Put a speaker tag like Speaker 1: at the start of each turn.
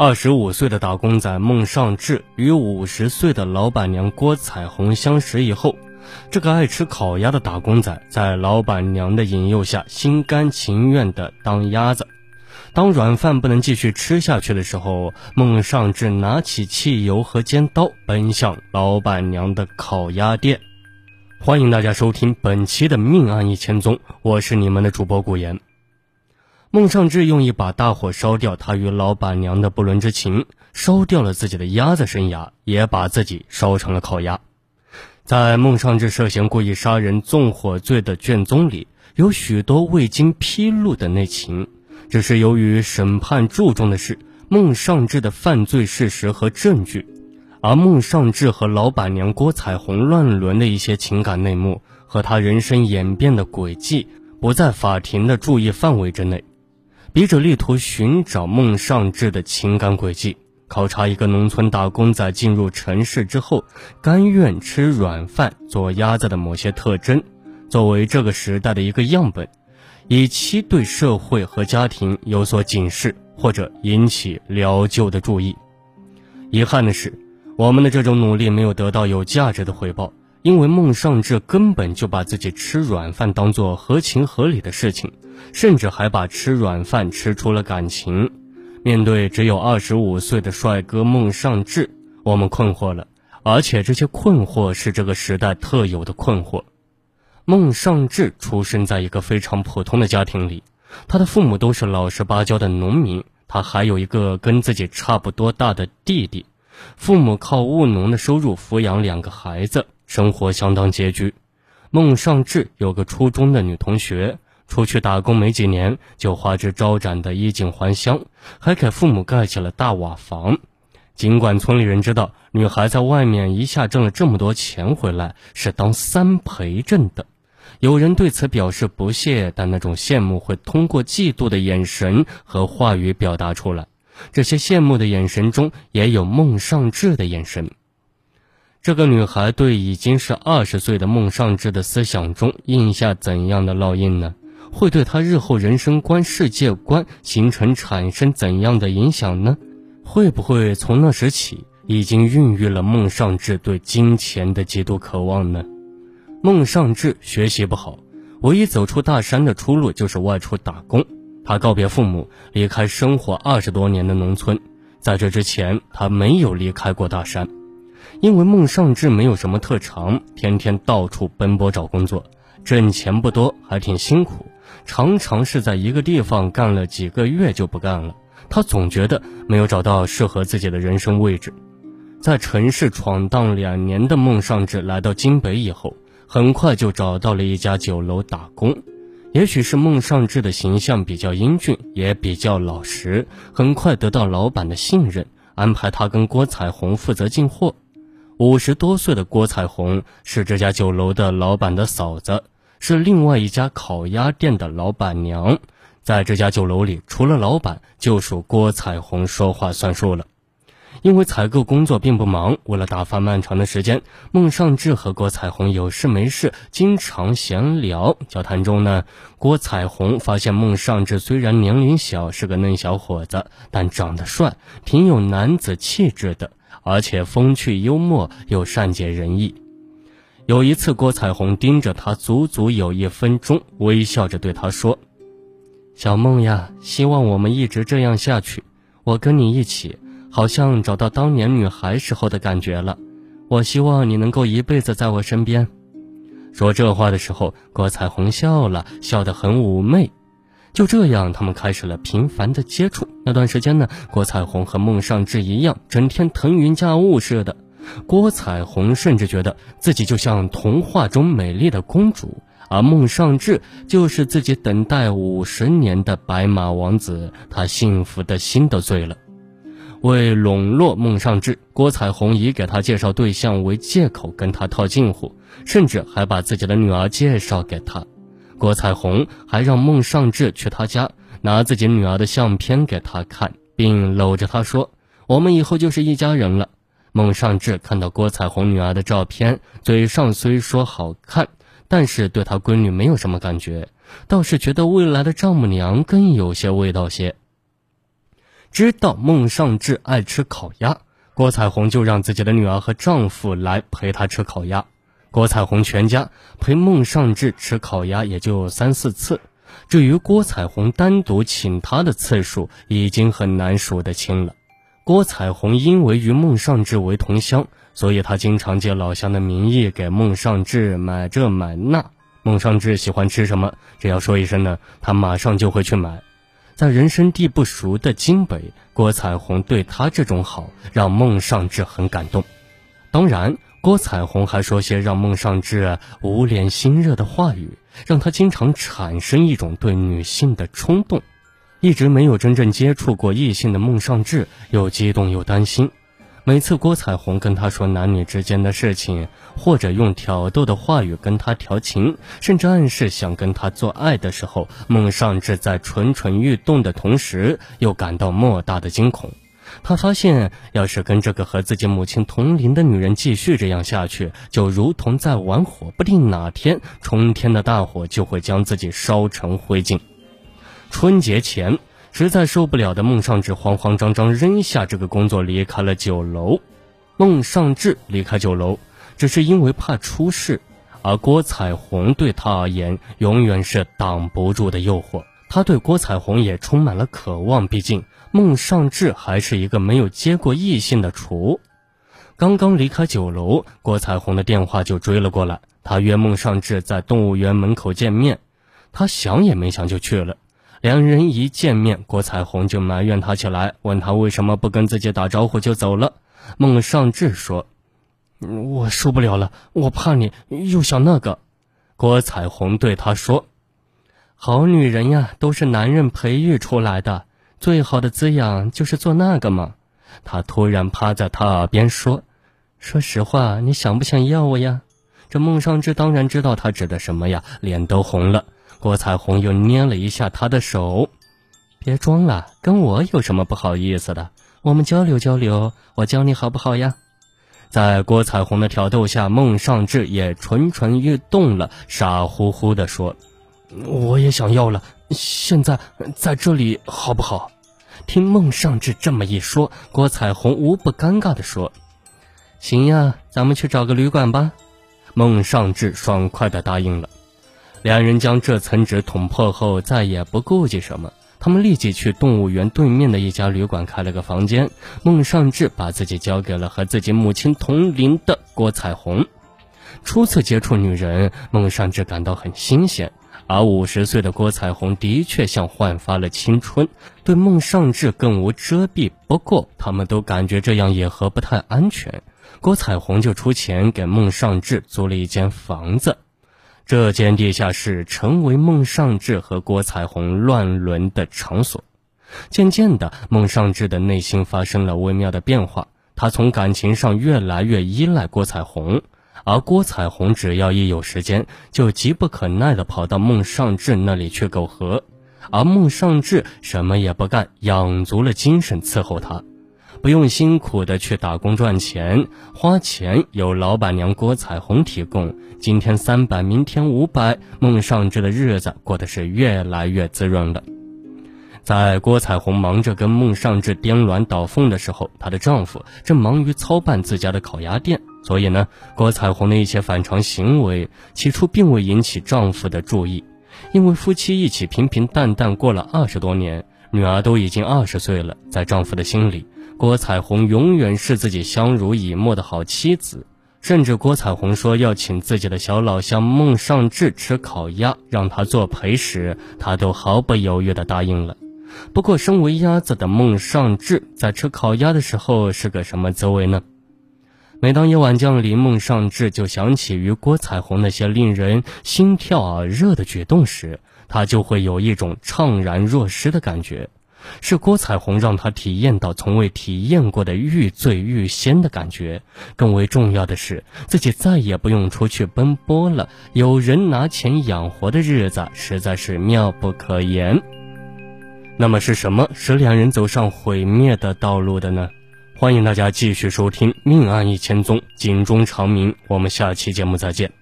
Speaker 1: 二十五岁的打工仔孟尚志与五十岁的老板娘郭彩虹相识以后，这个爱吃烤鸭的打工仔在老板娘的引诱下，心甘情愿地当鸭子。当软饭不能继续吃下去的时候，孟尚志拿起汽油和尖刀，奔向老板娘的烤鸭店。欢迎大家收听本期的《命案一千宗》，我是你们的主播古言。孟尚志用一把大火烧掉他与老板娘的不伦之情，烧掉了自己的鸭子生涯，也把自己烧成了烤鸭。在孟尚志涉嫌故意杀人纵火罪的卷宗里，有许多未经披露的内情，只是由于审判注重的是孟尚志的犯罪事实和证据，而孟尚志和老板娘郭彩虹乱伦的一些情感内幕和他人生演变的轨迹，不在法庭的注意范围之内。笔者力图寻找孟尚志的情感轨迹，考察一个农村打工仔进入城市之后，甘愿吃软饭做鸭子的某些特征，作为这个时代的一个样本，以期对社会和家庭有所警示或者引起疗救的注意。遗憾的是，我们的这种努力没有得到有价值的回报。因为孟尚志根本就把自己吃软饭当做合情合理的事情，甚至还把吃软饭吃出了感情。面对只有二十五岁的帅哥孟尚志，我们困惑了，而且这些困惑是这个时代特有的困惑。孟尚志出生在一个非常普通的家庭里，他的父母都是老实巴交的农民，他还有一个跟自己差不多大的弟弟，父母靠务农的收入抚养两个孩子。生活相当拮据，孟尚志有个初中的女同学，出去打工没几年就花枝招展的衣锦还乡，还给父母盖起了大瓦房。尽管村里人知道女孩在外面一下挣了这么多钱回来是当三陪挣的，有人对此表示不屑，但那种羡慕会通过嫉妒的眼神和话语表达出来。这些羡慕的眼神中也有孟尚志的眼神。这个女孩对已经是二十岁的孟尚志的思想中印下怎样的烙印呢？会对他日后人生观、世界观形成产生怎样的影响呢？会不会从那时起已经孕育了孟尚志对金钱的极度渴望呢？孟尚志学习不好，唯一走出大山的出路就是外出打工。他告别父母，离开生活二十多年的农村，在这之前他没有离开过大山。因为孟尚志没有什么特长，天天到处奔波找工作，挣钱不多，还挺辛苦，常常是在一个地方干了几个月就不干了。他总觉得没有找到适合自己的人生位置。在城市闯荡两年的孟尚志来到京北以后，很快就找到了一家酒楼打工。也许是孟尚志的形象比较英俊，也比较老实，很快得到老板的信任，安排他跟郭彩虹负责进货。五十多岁的郭彩虹是这家酒楼的老板的嫂子，是另外一家烤鸭店的老板娘。在这家酒楼里，除了老板，就属郭彩虹说话算数了。因为采购工作并不忙，为了打发漫长的时间，孟尚志和郭彩虹有事没事经常闲聊。交谈中呢，郭彩虹发现孟尚志虽然年龄小，是个嫩小伙子，但长得帅，挺有男子气质的。而且风趣幽默又善解人意。有一次，郭彩虹盯着他足足有一分钟，微笑着对他说：“小梦呀，希望我们一直这样下去。我跟你一起，好像找到当年女孩时候的感觉了。我希望你能够一辈子在我身边。”说这话的时候，郭彩虹笑了笑得很妩媚。就这样，他们开始了频繁的接触。那段时间呢，郭彩虹和孟尚志一样，整天腾云驾雾似的。郭彩虹甚至觉得自己就像童话中美丽的公主，而孟尚志就是自己等待五十年的白马王子。他幸福的心都醉了。为笼络孟尚志，郭彩虹以给他介绍对象为借口跟他套近乎，甚至还把自己的女儿介绍给他。郭彩虹还让孟尚志去他家拿自己女儿的相片给他看，并搂着她说：“我们以后就是一家人了。”孟尚志看到郭彩虹女儿的照片，嘴上虽说好看，但是对他闺女没有什么感觉，倒是觉得未来的丈母娘更有些味道些。知道孟尚志爱吃烤鸭，郭彩虹就让自己的女儿和丈夫来陪她吃烤鸭。郭彩虹全家陪孟尚志吃烤鸭也就三四次，至于郭彩虹单独请他的次数，已经很难数得清了。郭彩虹因为与孟尚志为同乡，所以他经常借老乡的名义给孟尚志买这买那。孟尚志喜欢吃什么，只要说一声呢，他马上就会去买。在人生地不熟的京北，郭彩虹对他这种好，让孟尚志很感动。当然，郭彩虹还说些让孟尚志无脸心热的话语，让他经常产生一种对女性的冲动。一直没有真正接触过异性的孟尚志，又激动又担心。每次郭彩虹跟他说男女之间的事情，或者用挑逗的话语跟他调情，甚至暗示想跟他做爱的时候，孟尚志在蠢蠢欲动的同时，又感到莫大的惊恐。他发现，要是跟这个和自己母亲同龄的女人继续这样下去，就如同在玩火，不定哪天冲天的大火就会将自己烧成灰烬。春节前，实在受不了的孟尚志慌慌张张扔下这个工作，离开了酒楼。孟尚志离开酒楼，只是因为怕出事，而郭彩虹对他而言，永远是挡不住的诱惑。他对郭彩虹也充满了渴望，毕竟孟尚志还是一个没有接过异性的厨。刚刚离开酒楼，郭彩虹的电话就追了过来，他约孟尚志在动物园门口见面。他想也没想就去了。两人一见面，郭彩虹就埋怨他起来，问他为什么不跟自己打招呼就走了。孟尚志说：“我受不了了，我怕你又想那个。”郭彩虹对他说：“好女人呀，都是男人培育出来的，最好的滋养就是做那个嘛。”他突然趴在他耳边说：“说实话，你想不想要我呀？”这孟尚志当然知道他指的什么呀，脸都红了。郭彩虹又捏了一下他的手，别装了，跟我有什么不好意思的？我们交流交流，我教你好不好呀？在郭彩虹的挑逗下，孟尚志也蠢蠢欲动了，傻乎乎地说：“我也想要了，现在在这里好不好？”听孟尚志这么一说，郭彩虹无不尴尬地说：“行呀，咱们去找个旅馆吧。”孟尚志爽快地答应了。两人将这层纸捅破后，再也不顾忌什么。他们立即去动物园对面的一家旅馆开了个房间。孟尚志把自己交给了和自己母亲同龄的郭彩虹。初次接触女人，孟尚志感到很新鲜，而五十岁的郭彩虹的确像焕发了青春，对孟尚志更无遮蔽。不过，他们都感觉这样也和不太安全。郭彩虹就出钱给孟尚志租了一间房子。这间地下室成为孟尚志和郭彩虹乱伦的场所。渐渐的，孟尚志的内心发生了微妙的变化，他从感情上越来越依赖郭彩虹，而郭彩虹只要一有时间，就急不可耐地跑到孟尚志那里去苟合，而孟尚志什么也不干，养足了精神伺候他。不用辛苦的去打工赚钱，花钱由老板娘郭彩虹提供。今天三百，明天五百，孟尚志的日子过得是越来越滋润了。在郭彩虹忙着跟孟尚志颠鸾倒凤的时候，她的丈夫正忙于操办自家的烤鸭店。所以呢，郭彩虹的一些反常行为，起初并未引起丈夫的注意，因为夫妻一起平平淡淡过了二十多年，女儿都已经二十岁了，在丈夫的心里。郭彩虹永远是自己相濡以沫的好妻子，甚至郭彩虹说要请自己的小老乡孟尚志吃烤鸭，让他做陪时，他都毫不犹豫地答应了。不过，身为鸭子的孟尚志在吃烤鸭的时候是个什么滋味呢？每当夜晚降临，孟尚志就想起与郭彩虹那些令人心跳耳热的举动时，他就会有一种怅然若失的感觉。是郭彩虹让他体验到从未体验过的欲醉欲仙的感觉，更为重要的是，自己再也不用出去奔波了，有人拿钱养活的日子实在是妙不可言。那么是什么使两人走上毁灭的道路的呢？欢迎大家继续收听《命案一千宗》，警钟长鸣。我们下期节目再见。